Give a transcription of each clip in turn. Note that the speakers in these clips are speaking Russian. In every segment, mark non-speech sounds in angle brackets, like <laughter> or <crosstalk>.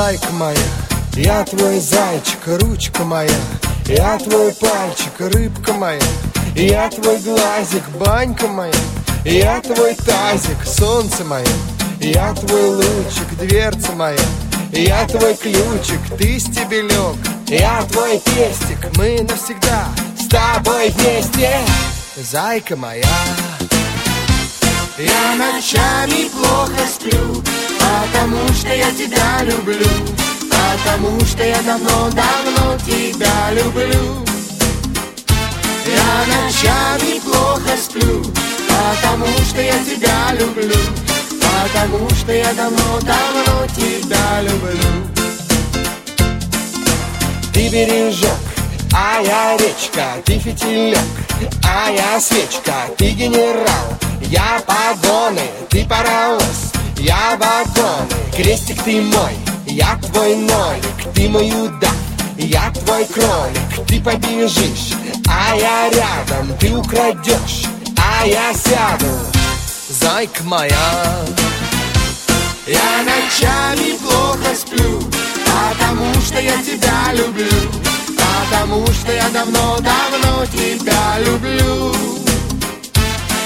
Зайка моя, я твой зайчик, ручка моя Я твой пальчик, рыбка моя Я твой глазик, банька моя Я твой тазик, солнце мое Я твой лучик, дверца моя Я твой ключик, ты стебелек Я твой пестик, мы навсегда с тобой вместе. Зайка моя я ночами плохо сплю, потому что я тебя люблю, потому что я давно-давно тебя люблю. Я ночами плохо сплю, потому что я тебя люблю, потому что я давно-давно тебя люблю. Ты бережок, а я речка, ты фитилек, а я свечка, ты генерал, я погоны, ты паровоз, я вагоны, крестик ты мой, я твой нолик, ты мой удав, я твой кролик, ты побежишь, а я рядом, ты украдешь, а я сяду, зайка моя. Я ночами плохо сплю, потому что я тебя люблю, потому что я давно-давно тебя люблю.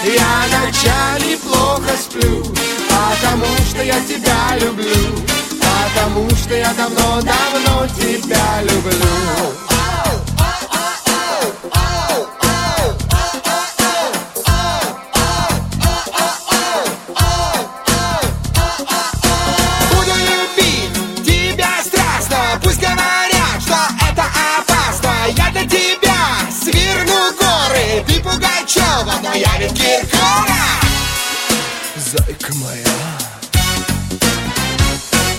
Я ночами плохо сплю, потому что я тебя люблю, потому что я давно-давно тебя люблю. Пугачева, но я ведь Киркоров. Зайка моя.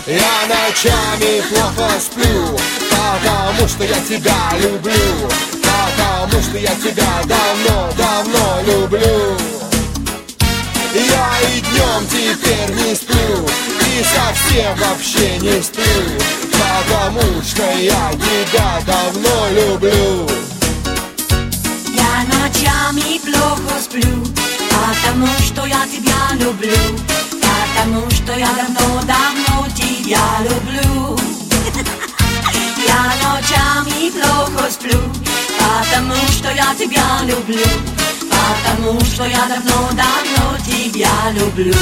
Я ночами плохо сплю, потому что я тебя люблю, потому что я тебя давно-давно люблю. Я и днем теперь не сплю И совсем вообще не сплю Потому что я тебя давно люблю Я ночами плохо сплю, потому что я тебя люблю, потому что я давно-давно тебя люблю. Я ночами плохо сплю, потому что я тебя люблю, потому что я давно-давно тебя люблю.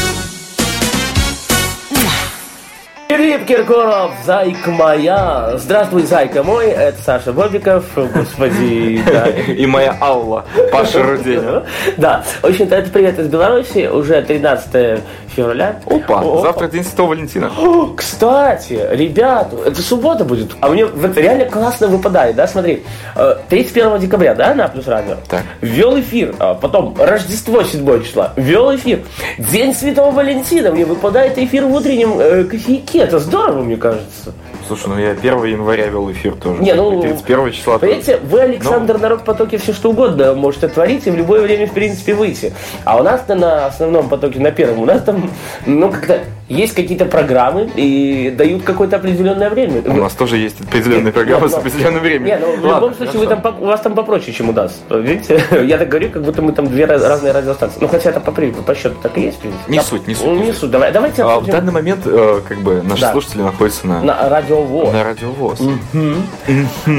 Филипп Киркоров, зайка моя. Здравствуй, зайка мой. Это Саша Бобиков. Господи, да. И моя Алла, Паша Руденя. Да, в общем-то, это привет из Беларуси. Уже 13 февраля. Опа, О, завтра День Святого Валентина. О, Кстати, ребята, это суббота будет. А мне вот реально классно выпадает, да, смотри. э, 31 декабря, да, на Плюс Радио? Так. Ввел эфир, а потом Рождество 7 числа, ввел эфир. День Святого Валентина, мне выпадает эфир в утреннем э, кофейке. Это здорово, мне кажется. Слушай, ну я 1 января вел эфир тоже. Не, ну, 31 числа. тоже. Понимаете, вы, Александр, народ в потоке все что угодно можете творить и в любое время, в принципе, выйти. А у нас-то на основном потоке, на первом, у нас там, ну, как-то есть какие-то программы и дают какое-то определенное время. У нас тоже есть определенные программы с Нет, ну, определенным временем. Не, ну в Ладно, любом случае вы там, у вас там попроще, чем у нас. Видите? <laughs> Я так говорю, как будто мы там две раз- разные радиостанции. Ну, хотя это по, по счету так и есть, в принципе. Не Да. суть, не суть, Ну, не суть. суть. Давай, давайте А, в данный момент, э, как бы, наши Да. слушатели находятся на, на радио ВОЗ. на радиовоз.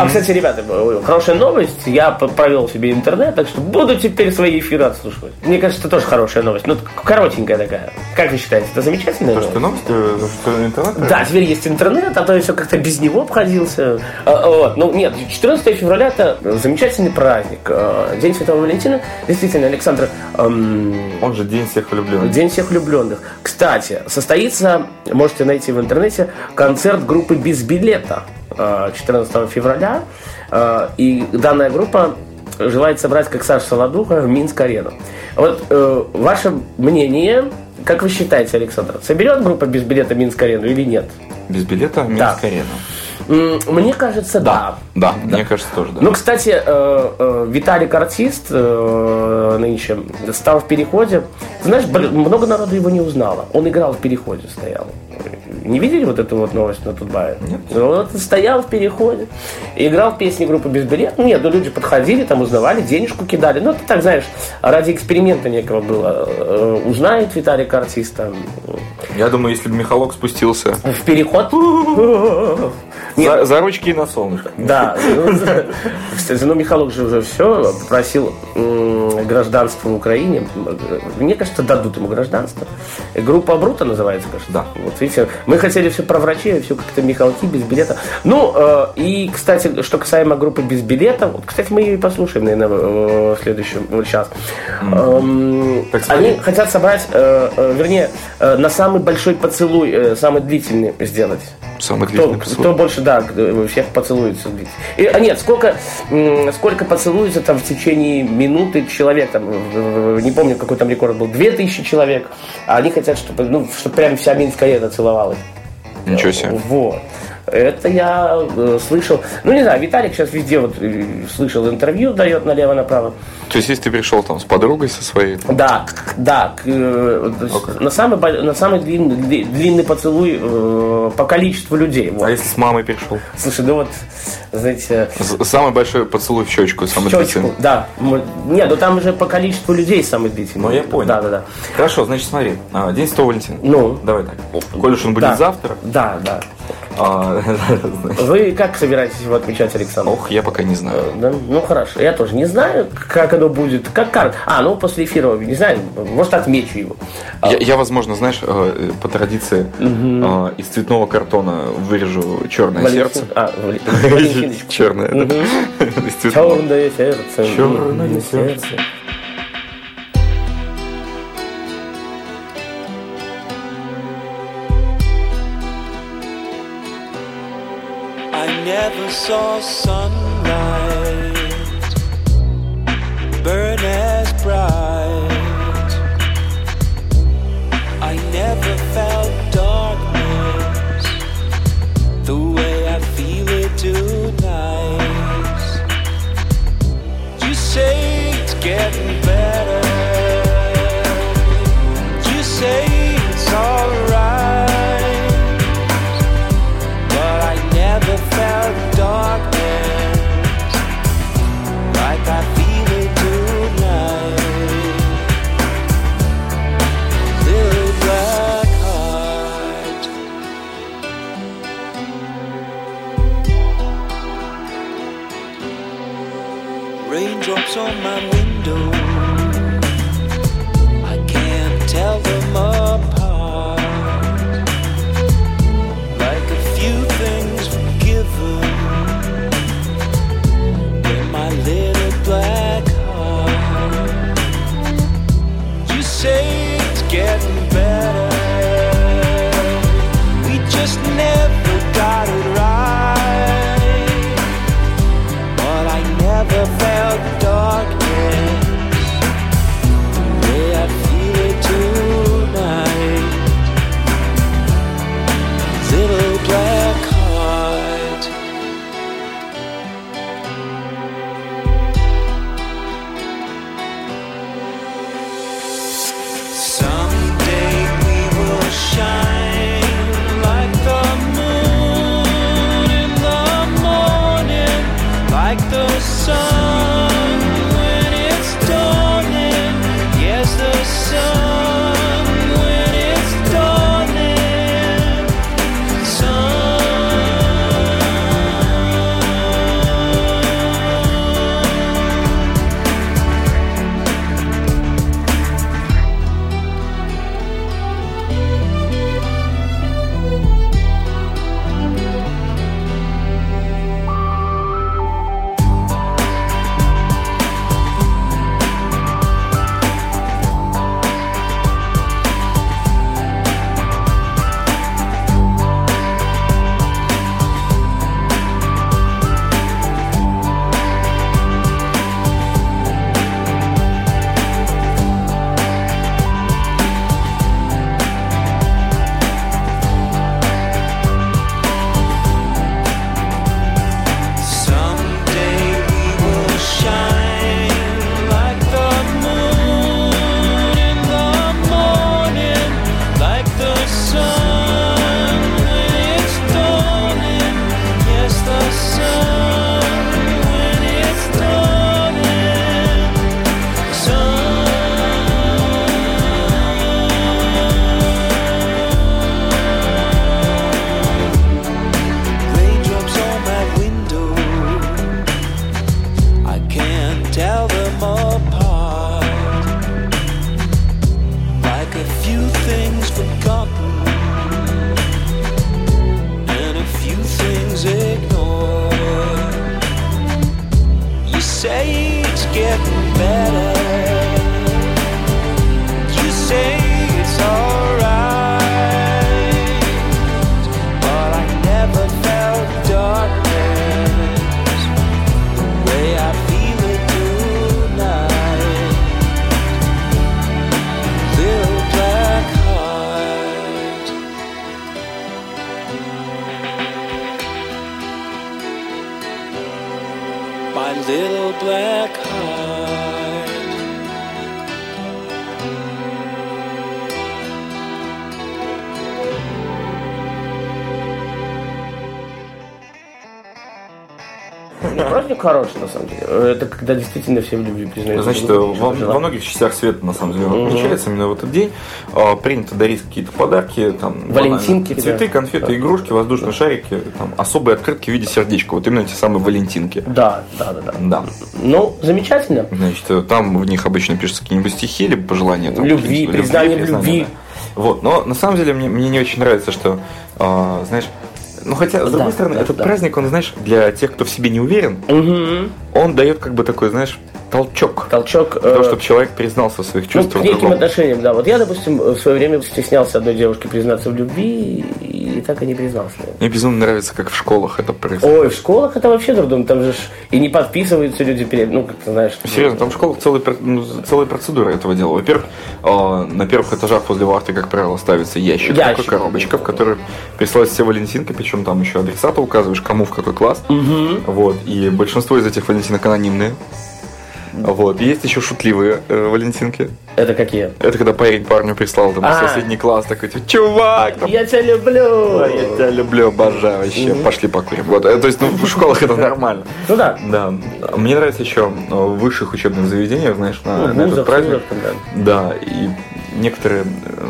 А, кстати, ребята, хорошая новость. Я провел себе интернет, так что буду теперь свои эфиры отслушивать. Мне кажется, это тоже хорошая новость. Ну, коротенькая такая. Как вы считаете, это замечательная То, что новости, э, что интернет? Да, теперь есть интернет, а то я все как-то без него обходился. А, Вот. Ну, нет, 14 февраля это замечательный праздник. А, День Святого Валентина. Действительно, Александр, эм, Он же День всех влюбленных. День всех влюбленных. Кстати, состоится, можете найти в интернете, концерт группы «Без билета» э, 14 февраля. Э, И данная группа желает собрать, как Саша Солодуха, в Минск-арену. Вот э, ваше мнение, как вы считаете, Александр, соберет группа без билета Минск-арену или нет? Без билета Да. Минск-арену. М, Мне кажется, да. Да, мне кажется, тоже, да. Ну, кстати, э, э, Виталик артист э, нынче стал в переходе. Знаешь, много народу его не узнало. Он играл в переходе, стоял. Не видели вот эту вот новость на Тутбае? Нет. Вот стоял в переходе, и играл песни группы без билета. Ну, нет, ну люди подходили, там узнавали, денежку кидали. Ну, это так, знаешь, ради эксперимента некого было. Э, Узнает Виталик артиста Я думаю, если бы Михалок спустился в переход. <laughs> Нет, за, за ручки и на солнышко. Да, ну, <laughs> ну Михалок же уже все попросил м, гражданство в Украине. Мне кажется, дадут ему гражданство. Группа Брута называется, кажется. Да. Вот видите, мы хотели все про врачей, все как-то Михалки без билета. Ну, э, и, кстати, что касаемо группы без билета, вот, кстати, мы ее и послушаем, наверное, в следующем вот сейчас. Эм, Так, смотри. Они хотят собрать, э, э, вернее, э, на самый большой поцелуй, э, самый длительный сделать. Самый Кто, длительный кто поцелуй. больше, да, кто- всех поцелуется. И, а нет, сколько, сколько поцелуется там в течение минуты человек, там, в- в- не помню, какой там рекорд был, две тысячи человек, а они хотят, чтобы, ну, чтобы прям вся Минская арена целовалась. Ничего себе. Вот. Это я э, слышал. Ну, не знаю, Виталик сейчас везде вот э, слышал интервью, дает налево-направо. То есть, если ты пришел там с подругой со своей, Да, да, э, на самый, на самый длинный, дли- длинный поцелуй э, по количеству людей. Вот. а если с мамой пришел? Слушай, ну вот, знаете, Самый большой поцелуй в щечку, самый щечку, длительный. да. Нет, ну там уже по количеству людей самый длительный. Ну, я понял. Да, да, да. Хорошо, значит, смотри. а, День Святого Валентина. Ну. Давай так. Коль уж он будет Да. завтра, Да, да. А, <laughs> Вы как собираетесь его отмечать, Александр? ох, я пока не знаю. Да? Ну хорошо, я тоже не знаю, как оно будет. Как карт. А, ну после эфира, не знаю, может отмечу его. А, Я, я, возможно, знаешь, э, по традиции э, из цветного картона вырежу черное Валентин- сердце. А, Валентиночку. <laughs> Черное, да. <laughs> Цветного. Черное сердце. Черное сердце. Never saw sunlight хороший, на самом деле. Это когда действительно все в любви признают. Значит, друг во, во многих частях света, на самом деле, отмечается именно в этот день. А, принято дарить какие-то подарки, там, Валентинки, банально, цветы, да. конфеты, игрушки, воздушные шарики, там, особые открытки в виде сердечка. Вот именно эти самые валентинки. Да, да, да, да. Да. Ну, замечательно. Значит, э, там в них обычно пишутся какие-нибудь стихи, либо пожелания. Там, Любви, признание любви. да. Вот, но на самом деле мне, мне не очень нравится, что, а, знаешь, ну хотя, с другой Да, стороны, да, этот да. праздник, он, знаешь, для тех, кто в себе не уверен, Мгм. он дает как бы такой, знаешь, толчок. Толчок. Для того, э, чтобы человек признался в своих Ну, чувствах к неким отношениям, да. Вот я, допустим, в свое время стеснялся одной девушке признаться в любви и так и не признался. Мне безумно нравится, как в школах это происходит. Ой, в школах это вообще трудно, там же ж и не подписываются люди перед, ну, как ты знаешь. Серьезно, там в школах целая, ну, целая процедура этого дела. Во-первых, э, на первых этажах возле вахты, как правило, ставится ящик, Ящик. такой коробочка, в которой присылают все валентинки, причем там еще адресата указываешь, кому в какой класс. Вот. И большинство из этих валентинок анонимные. Вот. Есть еще шутливые э, валентинки. Это какие? Это когда парень парню прислал там А. соседний класс, такой, типа, чувак, там, Я тебя люблю! «Ой, я тебя люблю, обожаю вообще, пошли покурим. Вот. э, То есть, ну, в школах это нормально. Ну да. Да. Мне нравится еще э, в высших учебных заведениях, знаешь, на, Ну, на этот праздник. там, Да, и некоторые, э,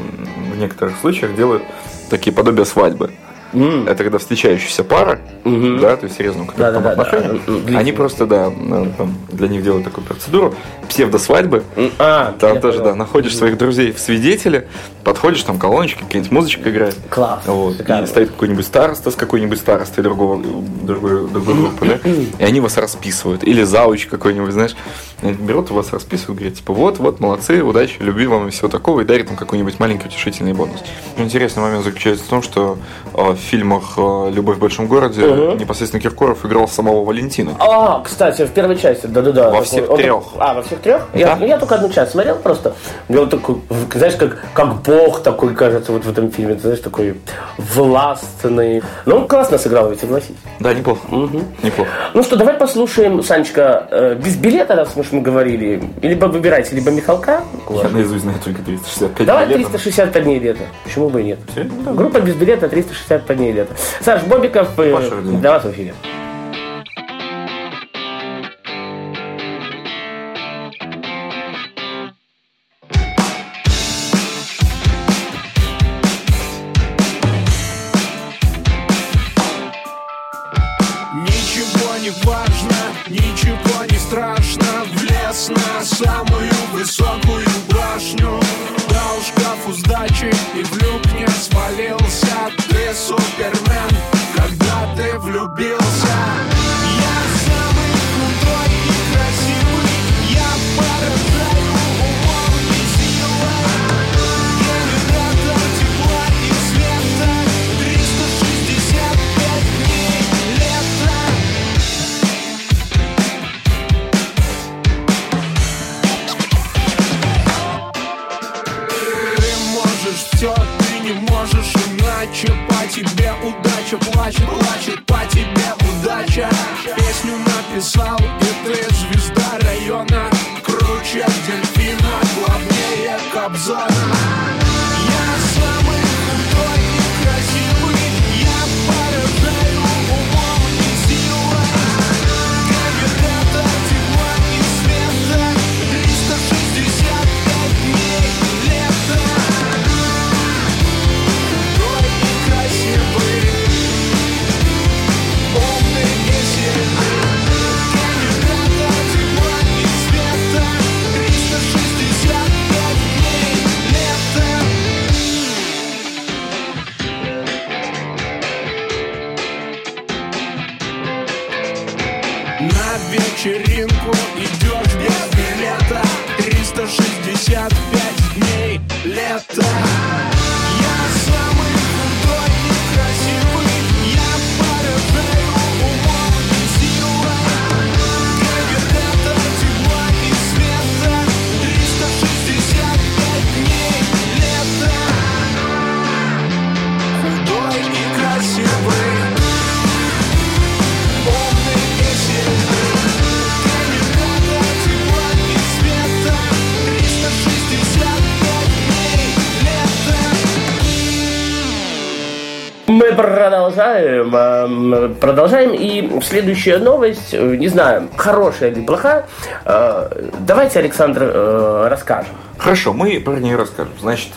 в некоторых случаях делают такие подобия свадьбы. М. Это когда встречающаяся пара, Мгм. да, то есть серьезно, отношения, да, длительные. они просто, да, там, для них делают такую процедуру, псевдосвадьбы, А, там тоже, понял. да, находишь своих друзей в свидетели, подходишь, там колоночки, какая-нибудь музычка играет. Класс, Вот. И стоит какой-нибудь староста с какой-нибудь старостой другого, другой, другой группы, да, и они вас расписывают. Или зауч какой-нибудь, знаешь, берут вас расписывают, говорят, типа, вот, вот, молодцы, удачи, любви вам и всего такого, и дарит вам какой-нибудь маленький утешительный бонус. Интересный момент заключается в том, что э, в фильмах э, «Любовь в большом городе» Мгм. непосредственно Киркоров играл самого Валентина. А, кстати, в первой части, да-да-да. Во такой- всех он трех. А, во всех трех? Я, Да. ну, я только одну часть смотрел просто. Мне он такой, знаешь, как, как бог такой, кажется, вот в этом фильме. Ты знаешь, такой властный. Ну, он классно сыграл, ведь согласись. Да, неплохо. Неплохо. Ну что, давай послушаем, Санечка, э, без билета, раз уж мы говорили. Либо выбирайте, либо Михалка. Я наизусть знаю только 365 Давай лет. 365 дней лета. Почему бы и нет? Да. Группа без билета 365 дней лета. Саш Бобиков, э, для вас в эфире. Плачет, плачет по тебе удача. Песню написал, на вечеринку идешь без билета. 365 дней лета. Продолжаем. эм, Продолжаем. И следующая новость, э, не знаю, хорошая или плохая. Э, Давайте, Александр, э, расскажем. Хорошо, мы про нее расскажем. Значит,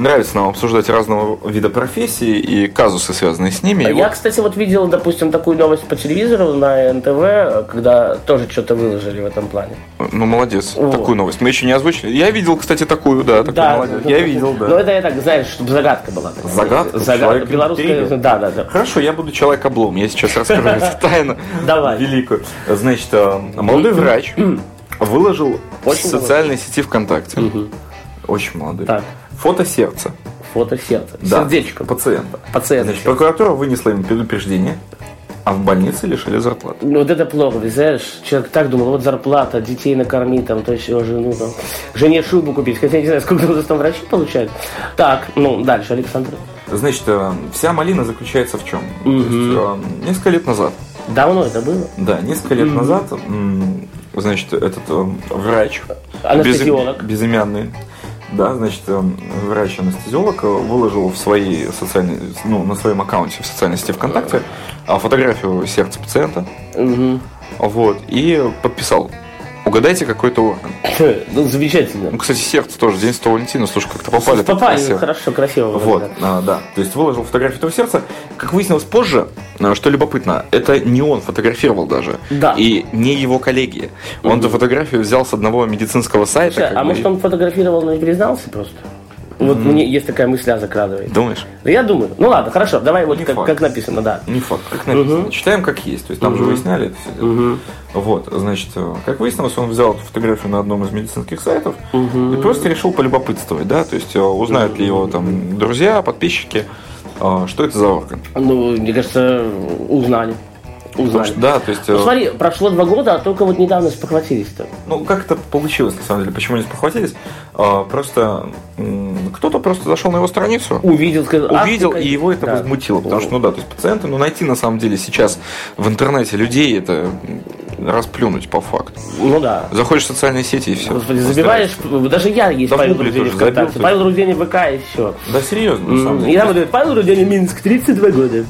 нравится нам обсуждать разного вида профессии и казусы, связанные с ними. Я, вот- кстати, вот видел, допустим, такую новость по телевизору на НТВ, когда тоже что-то выложили в этом плане. Ну, молодец. Вот. Такую новость. Мы еще не озвучили. Я видел, кстати, такую, да, такой молодец. ну, Я ну, видел, Ну, да. это я так, знаешь, чтобы загадка была. такая. Загадка? Загадка. Белорусская, да, да, да. Хорошо, я буду человек облом. Я сейчас расскажу <laughs> эту тайну Давай. великую. Значит, э, молодой врач выложил в социальной сети ВКонтакте. Очень молодой. Так. Фото сердца. Фото сердца. Да, Сердечко. Пациента. Пациент. Значит, прокуратура вынесла им предупреждение, а в больнице лишили зарплаты. Ну, вот это плохо, знаешь, человек так думал, вот зарплата, детей накормить, там, то есть его жену, там, жене шубу купить, хотя я не знаю, сколько <laughs> у нас там врачи получают. Так, ну, дальше, Александр. Значит, э, вся малина заключается в чем? То есть, э, несколько лет назад, Давно это было? да, несколько лет назад, м, значит, этот э, врач, Анестезиолог. безы- безымянный, да, значит, врач-анестезиолог выложил в своей социальной, ну, на своем аккаунте в социальной сети ВКонтакте а, фотографию сердца пациента, Мгм. вот, и подписал. Угадайте какой-то орган. <coughs> Ну, замечательно. Ну, кстати, сердце тоже, День Святого Валентина, слушай, как-то попали. Попали, красиво. хорошо, красиво. Вот, да. а, да. То есть выложил фотографию этого сердца. Как выяснилось позже, а, что любопытно, это не он фотографировал даже. Да. И не его коллеги. Он эту фотографию взял с одного медицинского сайта. Слушай, а бы, может он фотографировал, но не признался просто? Вот мне есть такая мысля закрадывает. Думаешь? Да я думаю. Ну ладно, хорошо, давай вот как, как написано, да. Не факт, как написано. Читаем как есть. То есть там же выясняли это все дело. Вот, значит, э, как выяснилось, он взял эту фотографию на одном из медицинских сайтов и просто решил полюбопытствовать, да, то есть э, узнают ли его там друзья, подписчики, э, что это за орган. Ну, мне кажется, узнали. Узнали. что, да, то есть... э, Ну, смотри, прошло два года, а только вот недавно спохватились-то. Ну, как это получилось, на самом деле, почему они спохватились? А, Просто кто-то просто зашел на его страницу, Увидел, сказал, увидел, и его это да. возмутило. Потому что, ну да, то есть пациенты, ну найти на самом деле сейчас в интернете людей, это расплюнуть по факту. Ну да. Заходишь в социальные сети и все. Господи, забиваешь, даже я есть Да Павел тоже ВКонтакте, Павел Руденев ВК и все. Да, серьезно, на самом И деле. там вот говорит, Павел Руденев Минск, 32 года.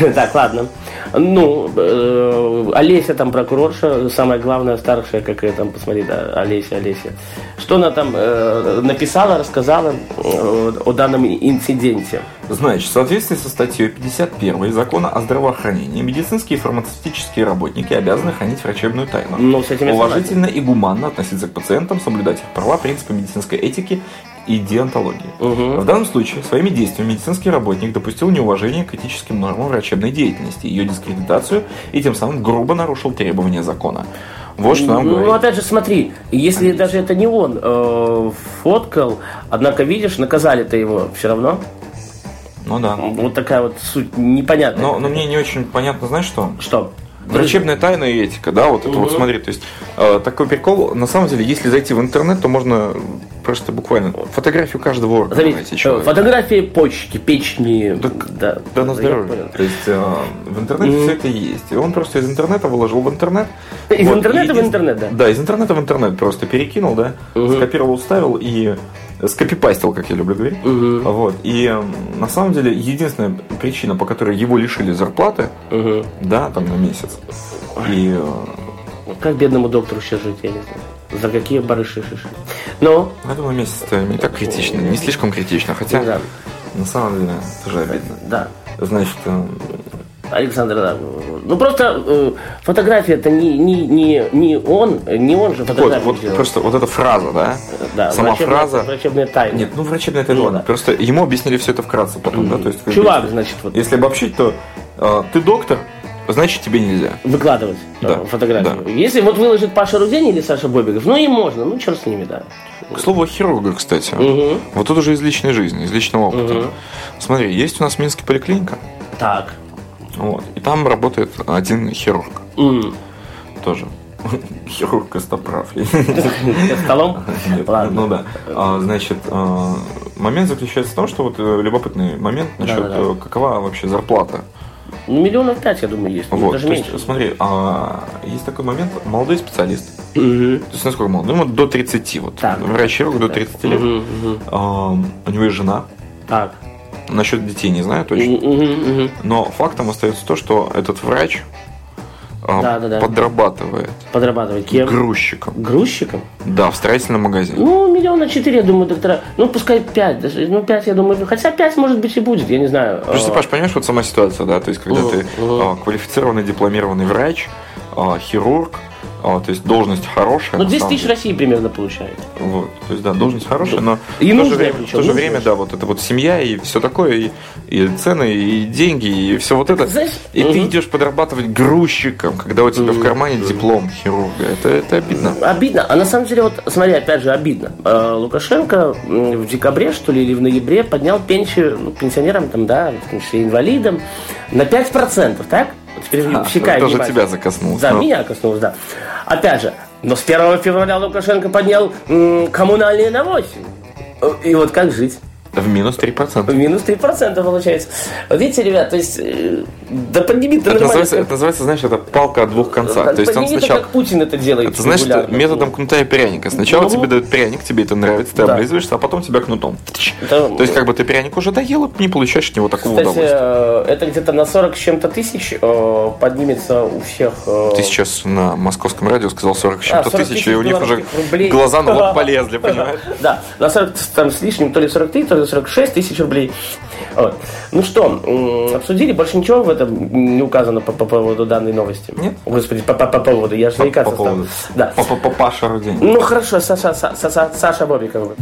<laughs> Так, ладно. Ну, э, Олеся там прокурорша, самая главная, старшая, какая там, посмотри, да, Олеся, Олеся. Что она там э, написала, рассказала э, о данном инциденте? Значит, в соответствии со статьей 51 Закона о здравоохранении, медицинские и фармацевтические работники обязаны хранить врачебную тайну. Ну, с этим Уважительно и гуманно относиться к пациентам, соблюдать их права, принципы медицинской этики и деонтологии. В данном случае своими действиями медицинский работник допустил неуважение к этическим нормам врачебной деятельности, ее дискредитацию и тем самым грубо нарушил требования закона. Вот что нам Ну, говорит. опять же, смотри, если даже это не он э, фоткал, однако, видишь, наказали-то его все равно. Ну да. Вот такая вот суть непонятная. Но, но мне не очень понятно, знаешь что? Что? Врачебная тайна и этика, да, вот это вот смотри, то есть э, такой прикол, на самом деле, если зайти в интернет, то можно просто буквально фотографию каждого органа Заметь, найти э, человека. фотографии почки, печени. Так, да, Да, на здоровье. То есть э, в интернете все это есть. И он просто из интернета выложил в интернет. Из Вот, интернета в интернет, да? Да, из интернета в интернет просто перекинул, да, скопировал, вставил и скопипастил, как я люблю говорить. Вот. И э, на самом деле единственная причина, по которой его лишили зарплаты, да, там на месяц. И э, Как бедному доктору сейчас жить, я не знаю. За какие барыши шиши. Ну, я думаю, месяц это не так критично, не слишком критично, хотя да, на самом деле тоже обидно. да. Значит, Александр, да. Ну просто э, фотография это не, не, не, не он, не он же вот, фотографию вот сделал. просто вот эта фраза, да, да, сама врачебная- фраза. Врачебная тайна. Нет, ну врачебная это Ну, да. Просто ему объяснили все это вкратце потом, да, то есть Чувак, если- значит, вот Если обобщить, то э, ты доктор, значит тебе нельзя. выкладывать э, Да, фотографию. да. Если вот выложит Паша Рудень или Саша Бобиков, ну и можно, ну черт с ними, да. К слову о хирургах, кстати. Мгм. Вот тут уже из личной жизни, из личного опыта. Смотри, есть у нас в Минске поликлиника, Так. Вот, и там работает один хирург М. тоже. <laughs> Хирург костоправ. Столом? Ну да. А, значит, а, момент заключается в том, что вот э, любопытный момент насчет э, какова вообще зарплата. Ну, миллионов пять, я думаю, есть. Вот, даже меньше. есть, смотри, а, есть такой момент, молодой специалист, то есть насколько молодой, ну, вот до 30, вот, Так. врач-хирург до 30 лет. А, у него есть жена, Так. Насчет детей не знаю точно. Мгм, мгм. Но фактом остается то, что этот врач а, Да-да-да. подрабатывает Подрабатывать кем? грузчиком. Грузчиком? Да, в строительном магазине. Ну, миллиона четыре, я думаю, доктора. Ну, пускай пять. Ну, пять, я думаю, хотя пять, может быть, и будет, я не знаю. Просто, А, Паш, понимаешь, вот сама ситуация, да, то есть, когда Мгм, ты а, квалифицированный дипломированный врач, хирург, то есть должность хорошая. Ну, на 10 самом тысяч деле. России примерно получает. Вот, то есть, да, должность хорошая, но И в то же время, причем, в то же нужная. время, да, вот это вот семья и все такое, и, и цены, и деньги, и все вот это. Знаешь, и ты мгм. идешь подрабатывать грузчиком, когда у тебя в кармане диплом хирурга. Это, это обидно. Обидно. А на самом деле, вот смотри, опять же, обидно. Э, Лукашенко в декабре, что ли, или в ноябре поднял пенсию ну, пенсионерам, там, да, в том числе инвалидам, на 5%, так? А, всекай тоже тебя закоснулось. Да, но- меня коснулось, да. Опять же, но с 1 февраля Лукашенко поднял м, коммунальные на 8. Э, И вот как жить? В минус 3%. Минус 3% получается. Вот видите, ребят, то есть, э, подними ты Это называется, это называется, знаешь, это палка о двух концах. То есть он сначала... как Путин это делает. Это регулярно. методом кнута и пряника. Сначала Ну. тебе дают пряник, тебе это нравится, ты Да. облизываешься, а потом тебя кнутом. Это- То есть, как бы ты пряник уже доел, и не получаешь от него такого Кстати, удовольствия. э, это где-то на 40 с чем-то тысяч э, поднимется у всех. Ты сейчас на московском радио сказал 40 с а, чем-то 40 тысяч, и у них уже рублей. глаза на лоб <laughs> полезли, понимаешь? Да, на 40 там с лишним, то ли 43, то ли 46 тысяч рублей. Вот. Ну что, обсудили? Больше ничего в этом не указано по, по поводу данной новости? Нет. Господи, по, по- по поводу, я же По, заикаться по стал. поводу. Да. По- по- по Паша Рудень. Ну хорошо, Саша, Са- Са- Са- Саша Бобикова.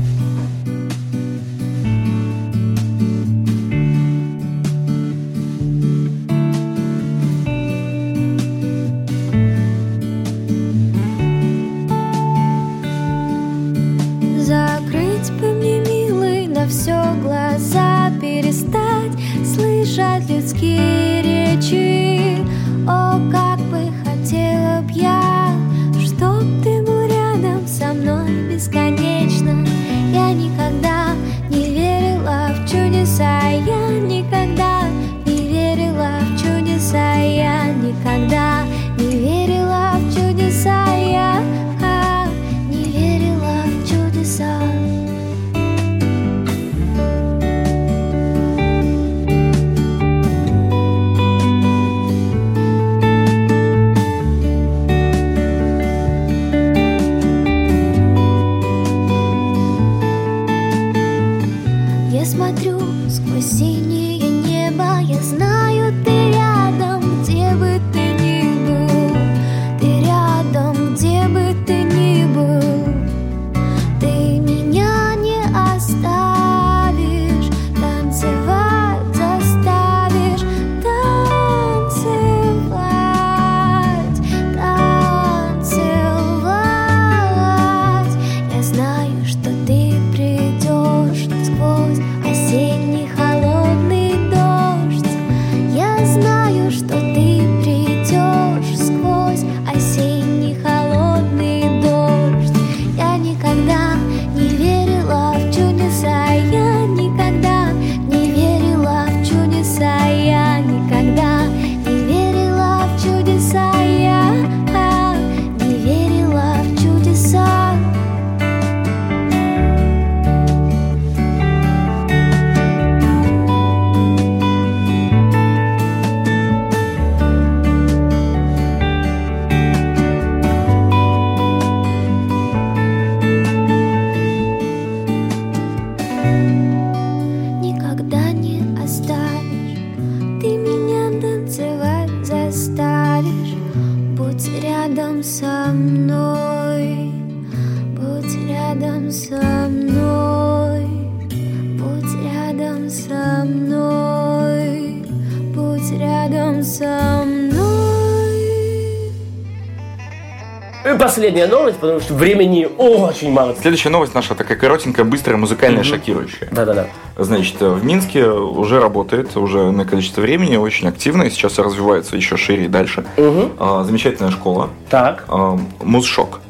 Последняя новость, потому что времени очень мало. Следующая новость наша такая коротенькая, быстрая, музыкальная, шокирующая. Да-да-да. Значит, в Минске уже работает уже на количество времени, очень активно, и сейчас развивается еще шире и дальше. А, замечательная школа. Так, А, Музшок.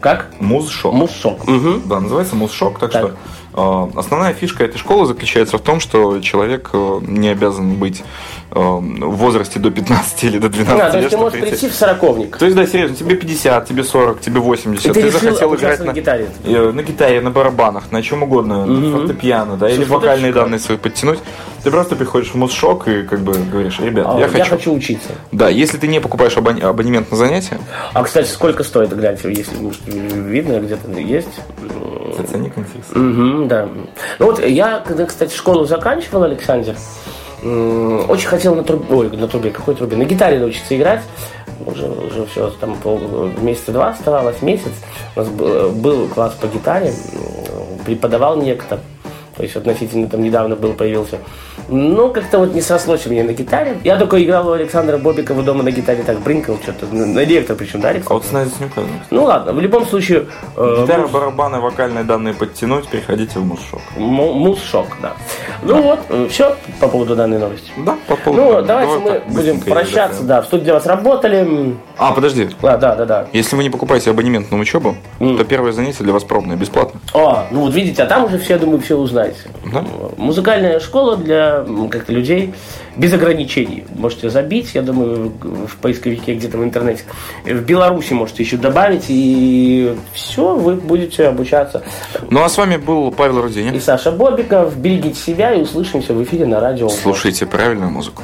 как? Музшок. Муссок. Мгм. Да, называется Музшок, так, Так. что Э, Основная фишка этой школы заключается в том, что человек э, не обязан быть в возрасте до 15 или до 12 А, то лет. есть ты можешь прийти. в сороковник. То есть, да, серьезно, тебе 50, тебе 40, тебе 80. И ты решил захотел играть на гитаре? э, на гитаре, на барабанах, на чем угодно, на фортепиано, да, или Слушай, вот вокальные данные свои подтянуть. Ты просто приходишь в мусшок и как бы говоришь, ребят, А, я, хочу. учиться. Да, если ты не покупаешь абон- абонемент на занятия, А, кстати, сколько стоит, гляньте, если видно, где-то есть. это ценник интересный. Мгм, да. Ну вот я, когда, кстати, школу заканчивал, Александр, очень хотел на трубе, ой, на трубе, какой трубе, на гитаре научиться играть. Уже, уже все, там пол, месяца два оставалось, месяц. У нас был, был класс по гитаре, преподавал некто. То есть относительно там недавно был, появился. Ну, как-то вот не срослось у меня на гитаре. Я только играл у Александра Бобикова дома на гитаре, так брынкал что-то. На, на директор причем, да, А Александр? вот с Надей Снюковой, Ну ладно, в любом случае... э, Гитара, муз- барабаны, вокальные данные подтянуть, переходите в мусшок. му- Муз-шок, да. Ну вот, все по поводу данной новости. Да, по поводу. Ну, да, давайте давай мы будем прощаться, да. В студии для вас работали. А, подожди. А, да, да, да. Если вы не покупаете абонемент на учебу, то первое занятие для вас пробное, бесплатно. О, ну вот видите, а там уже все, думаю, все узнаете. Да? Музыкальная школа для м, как-то людей без ограничений. Можете забить, я думаю, в поисковике где-то в интернете. В Беларуси можете еще добавить, и все, вы будете обучаться. Ну а с вами был Павел И Руденин. Саша Бобиков. Берегите себя и услышимся в эфире на радио. Слушайте правильную музыку.